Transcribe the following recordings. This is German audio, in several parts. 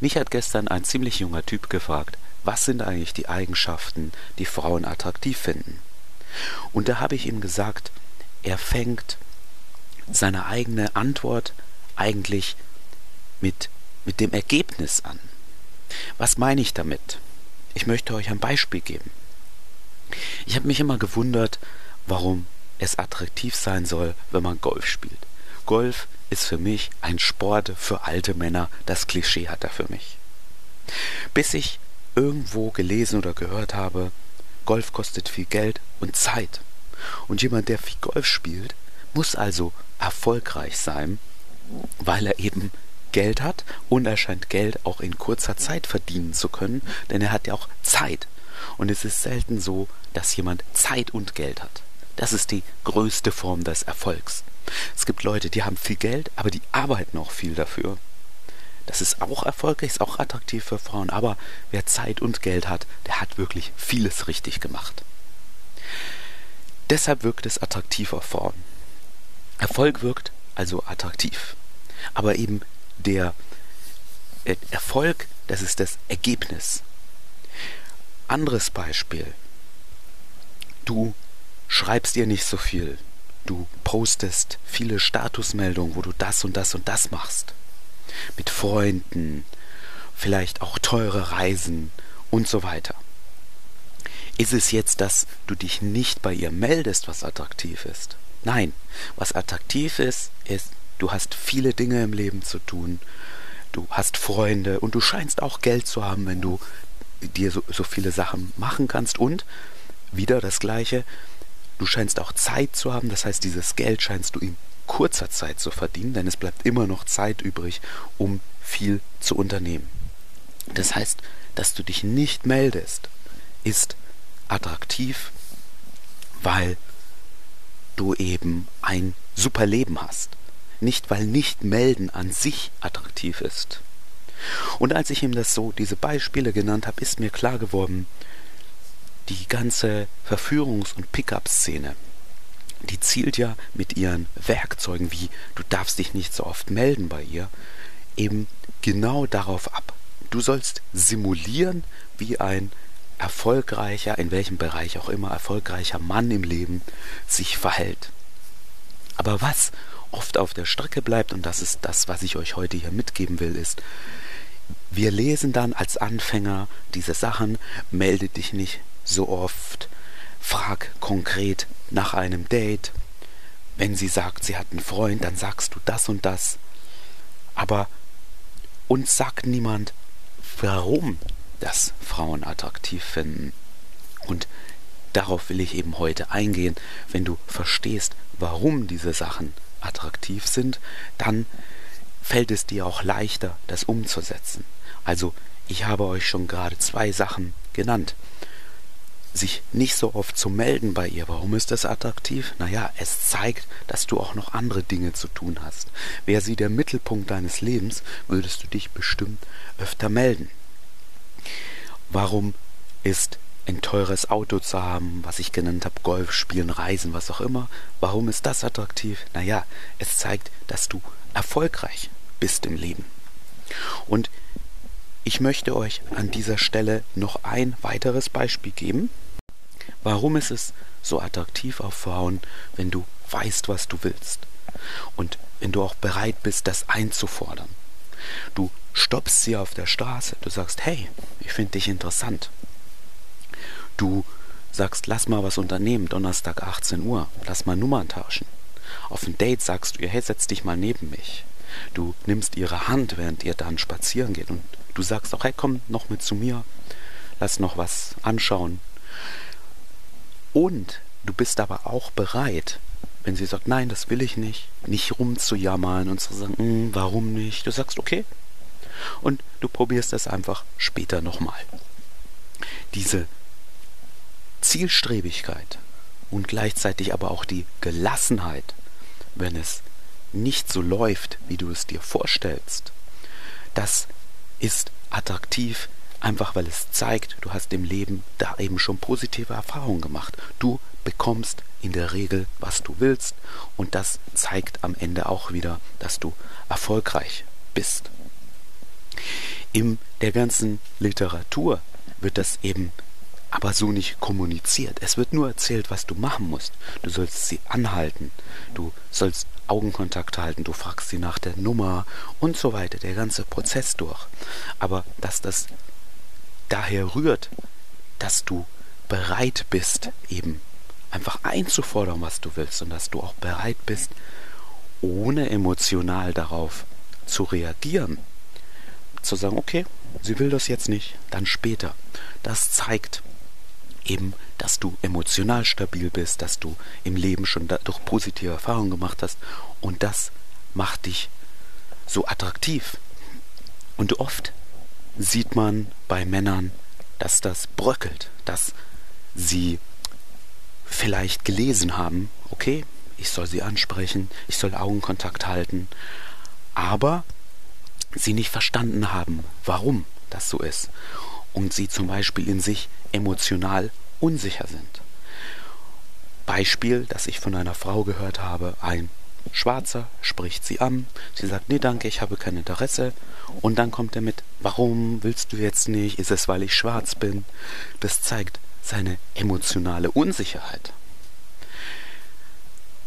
Mich hat gestern ein ziemlich junger Typ gefragt, was sind eigentlich die Eigenschaften, die Frauen attraktiv finden? Und da habe ich ihm gesagt, er fängt seine eigene Antwort eigentlich mit, mit dem Ergebnis an. Was meine ich damit? Ich möchte euch ein Beispiel geben. Ich habe mich immer gewundert, warum es attraktiv sein soll, wenn man Golf spielt. Golf ist für mich ein Sport für alte Männer. Das Klischee hat er für mich. Bis ich irgendwo gelesen oder gehört habe, Golf kostet viel Geld und Zeit. Und jemand, der viel Golf spielt, muss also erfolgreich sein, weil er eben Geld hat und er scheint Geld auch in kurzer Zeit verdienen zu können, denn er hat ja auch Zeit. Und es ist selten so, dass jemand Zeit und Geld hat. Das ist die größte Form des Erfolgs. Es gibt Leute, die haben viel Geld, aber die arbeiten auch viel dafür. Das ist auch erfolgreich, ist auch attraktiv für Frauen, aber wer Zeit und Geld hat, der hat wirklich vieles richtig gemacht. Deshalb wirkt es attraktiv auf Frauen. Erfolg wirkt also attraktiv. Aber eben der Erfolg, das ist das Ergebnis. Anderes Beispiel. Du schreibst dir nicht so viel. Du postest viele Statusmeldungen, wo du das und das und das machst. Mit Freunden, vielleicht auch teure Reisen und so weiter. Ist es jetzt, dass du dich nicht bei ihr meldest, was attraktiv ist? Nein, was attraktiv ist, ist, du hast viele Dinge im Leben zu tun, du hast Freunde und du scheinst auch Geld zu haben, wenn du dir so, so viele Sachen machen kannst und wieder das gleiche, du scheinst auch Zeit zu haben, das heißt, dieses Geld scheinst du in kurzer Zeit zu verdienen, denn es bleibt immer noch Zeit übrig, um viel zu unternehmen. Das heißt, dass du dich nicht meldest, ist attraktiv, weil du eben ein super Leben hast. Nicht, weil nicht melden an sich attraktiv ist. Und als ich ihm das so, diese Beispiele genannt habe, ist mir klar geworden, die ganze Verführungs- und Pickup-Szene, die zielt ja mit ihren Werkzeugen wie du darfst dich nicht so oft melden bei ihr, eben genau darauf ab. Du sollst simulieren, wie ein erfolgreicher, in welchem Bereich auch immer, erfolgreicher Mann im Leben sich verhält. Aber was oft auf der Strecke bleibt, und das ist das, was ich euch heute hier mitgeben will, ist, wir lesen dann als Anfänger diese Sachen, melde dich nicht so oft, frag konkret nach einem Date. Wenn sie sagt, sie hat einen Freund, dann sagst du das und das. Aber uns sagt niemand, warum das Frauen attraktiv finden. Und darauf will ich eben heute eingehen. Wenn du verstehst, warum diese Sachen attraktiv sind, dann fällt es dir auch leichter, das umzusetzen. Also, ich habe euch schon gerade zwei Sachen genannt. Sich nicht so oft zu melden bei ihr. Warum ist das attraktiv? Naja, es zeigt, dass du auch noch andere Dinge zu tun hast. Wäre sie der Mittelpunkt deines Lebens, würdest du dich bestimmt öfter melden. Warum ist ein teures Auto zu haben, was ich genannt habe, Golf spielen, Reisen, was auch immer. Warum ist das attraktiv? Naja, es zeigt, dass du erfolgreich bist im Leben. Und ich möchte euch an dieser Stelle noch ein weiteres Beispiel geben. Warum ist es so attraktiv auf Frauen, wenn du weißt, was du willst? Und wenn du auch bereit bist, das einzufordern. Du stoppst sie auf der Straße, du sagst, hey, ich finde dich interessant. Du sagst, lass mal was unternehmen, Donnerstag 18 Uhr, lass mal Nummern tauschen. Auf ein Date sagst du ihr, hey, setz dich mal neben mich. Du nimmst ihre Hand, während ihr dann spazieren geht und du sagst auch, hey, komm noch mit zu mir, lass noch was anschauen. Und du bist aber auch bereit, wenn sie sagt, nein, das will ich nicht, nicht rumzujammern und zu sagen, hm, warum nicht? Du sagst, okay. Und du probierst es einfach später nochmal. Diese Zielstrebigkeit und gleichzeitig aber auch die Gelassenheit, wenn es nicht so läuft, wie du es dir vorstellst, das ist attraktiv, einfach weil es zeigt, du hast im Leben da eben schon positive Erfahrungen gemacht. Du bekommst in der Regel, was du willst und das zeigt am Ende auch wieder, dass du erfolgreich bist. In der ganzen Literatur wird das eben aber so nicht kommuniziert. Es wird nur erzählt, was du machen musst. Du sollst sie anhalten, du sollst Augenkontakt halten, du fragst sie nach der Nummer und so weiter, der ganze Prozess durch. Aber dass das daher rührt, dass du bereit bist, eben einfach einzufordern, was du willst und dass du auch bereit bist, ohne emotional darauf zu reagieren, zu sagen, okay, sie will das jetzt nicht, dann später. Das zeigt, eben, dass du emotional stabil bist, dass du im Leben schon dadurch positive Erfahrungen gemacht hast und das macht dich so attraktiv. Und oft sieht man bei Männern, dass das bröckelt, dass sie vielleicht gelesen haben, okay, ich soll sie ansprechen, ich soll Augenkontakt halten, aber sie nicht verstanden haben, warum das so ist und sie zum Beispiel in sich emotional unsicher sind. Beispiel, das ich von einer Frau gehört habe, ein Schwarzer spricht sie an, sie sagt, nee danke, ich habe kein Interesse und dann kommt er mit, warum willst du jetzt nicht, ist es, weil ich schwarz bin? Das zeigt seine emotionale Unsicherheit.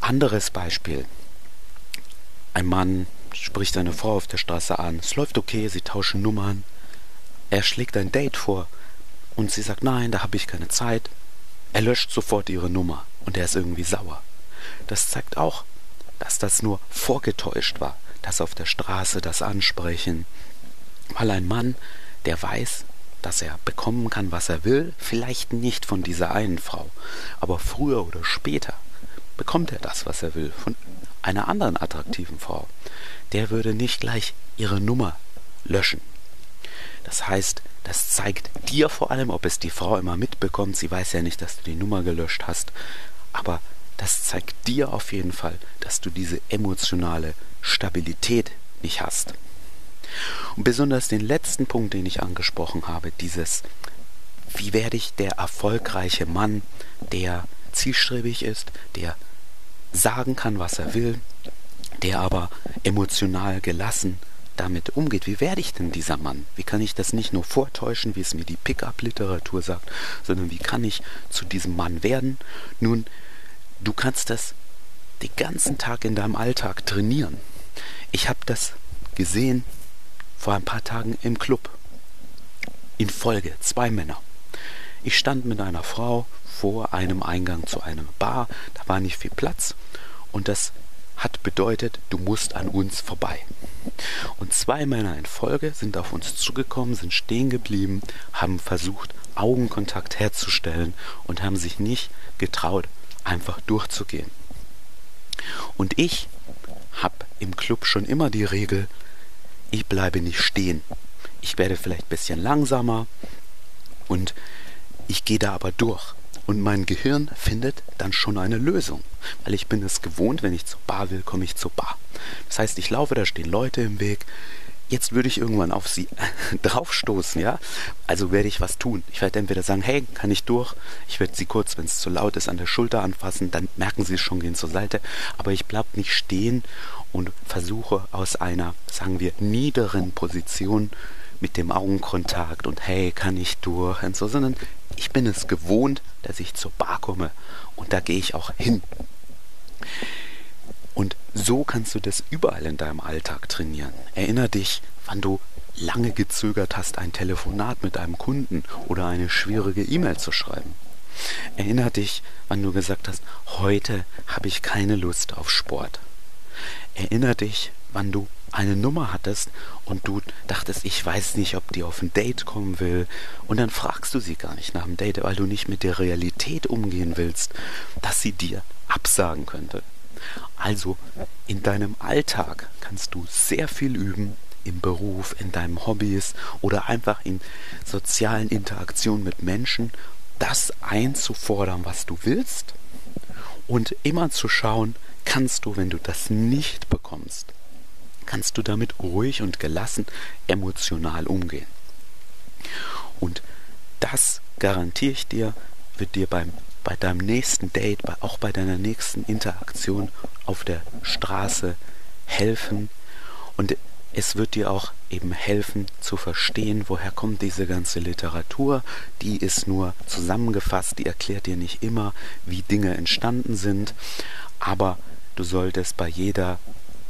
Anderes Beispiel, ein Mann spricht eine Frau auf der Straße an, es läuft okay, sie tauschen Nummern, er schlägt ein Date vor und sie sagt, nein, da habe ich keine Zeit. Er löscht sofort ihre Nummer und er ist irgendwie sauer. Das zeigt auch, dass das nur vorgetäuscht war, dass auf der Straße das Ansprechen, weil ein Mann, der weiß, dass er bekommen kann, was er will, vielleicht nicht von dieser einen Frau, aber früher oder später bekommt er das, was er will, von einer anderen attraktiven Frau. Der würde nicht gleich ihre Nummer löschen. Das heißt, das zeigt dir vor allem, ob es die Frau immer mitbekommt. Sie weiß ja nicht, dass du die Nummer gelöscht hast. Aber das zeigt dir auf jeden Fall, dass du diese emotionale Stabilität nicht hast. Und besonders den letzten Punkt, den ich angesprochen habe, dieses, wie werde ich der erfolgreiche Mann, der zielstrebig ist, der sagen kann, was er will, der aber emotional gelassen damit umgeht. Wie werde ich denn dieser Mann? Wie kann ich das nicht nur vortäuschen, wie es mir die Pickup-Literatur sagt, sondern wie kann ich zu diesem Mann werden? Nun, du kannst das den ganzen Tag in deinem Alltag trainieren. Ich habe das gesehen vor ein paar Tagen im Club. In Folge zwei Männer. Ich stand mit einer Frau vor einem Eingang zu einem Bar, da war nicht viel Platz und das hat bedeutet, du musst an uns vorbei. Und zwei Männer in Folge sind auf uns zugekommen, sind stehen geblieben, haben versucht, Augenkontakt herzustellen und haben sich nicht getraut, einfach durchzugehen. Und ich habe im Club schon immer die Regel, ich bleibe nicht stehen. Ich werde vielleicht ein bisschen langsamer und ich gehe da aber durch. Und mein Gehirn findet dann schon eine Lösung, weil ich bin es gewohnt, wenn ich zur Bar will, komme ich zur Bar. Das heißt, ich laufe, da stehen Leute im Weg. Jetzt würde ich irgendwann auf sie draufstoßen, ja? Also werde ich was tun. Ich werde entweder sagen, hey, kann ich durch? Ich werde sie kurz, wenn es zu laut ist, an der Schulter anfassen, dann merken sie es schon, gehen zur Seite. Aber ich bleibe nicht stehen und versuche aus einer, sagen wir, niederen Position mit dem Augenkontakt und hey, kann ich durch und so, sondern ich bin es gewohnt, dass ich zur Bar komme und da gehe ich auch hin. Und so kannst du das überall in deinem Alltag trainieren. Erinner dich, wann du lange gezögert hast, ein Telefonat mit einem Kunden oder eine schwierige E-Mail zu schreiben. Erinner dich, wann du gesagt hast, heute habe ich keine Lust auf Sport. Erinner dich, wann du eine Nummer hattest und du dachtest, ich weiß nicht, ob die auf ein Date kommen will. Und dann fragst du sie gar nicht nach dem Date, weil du nicht mit der Realität umgehen willst, dass sie dir absagen könnte. Also in deinem Alltag kannst du sehr viel üben, im Beruf, in deinen Hobbys oder einfach in sozialen Interaktionen mit Menschen, das einzufordern, was du willst und immer zu schauen, kannst du, wenn du das nicht bekommst, kannst du damit ruhig und gelassen emotional umgehen. Und das garantiere ich dir, wird dir beim, bei deinem nächsten Date, auch bei deiner nächsten Interaktion auf der Straße helfen. Und es wird dir auch eben helfen zu verstehen, woher kommt diese ganze Literatur. Die ist nur zusammengefasst, die erklärt dir nicht immer, wie Dinge entstanden sind, aber du solltest bei jeder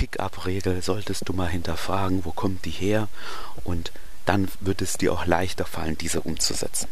Pick-up-Regel, solltest du mal hinterfragen, wo kommt die her und dann wird es dir auch leichter fallen, diese umzusetzen.